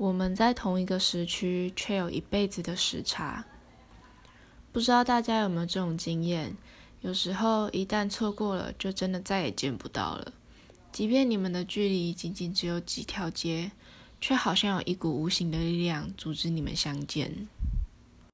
我们在同一个时区却有一辈子的时差。不知道大家有没有这种经验？有时候一旦错过了就真的再也见不到了。即便你们的距离仅仅只有几条街却好像有一股无形的力量阻止你们相见。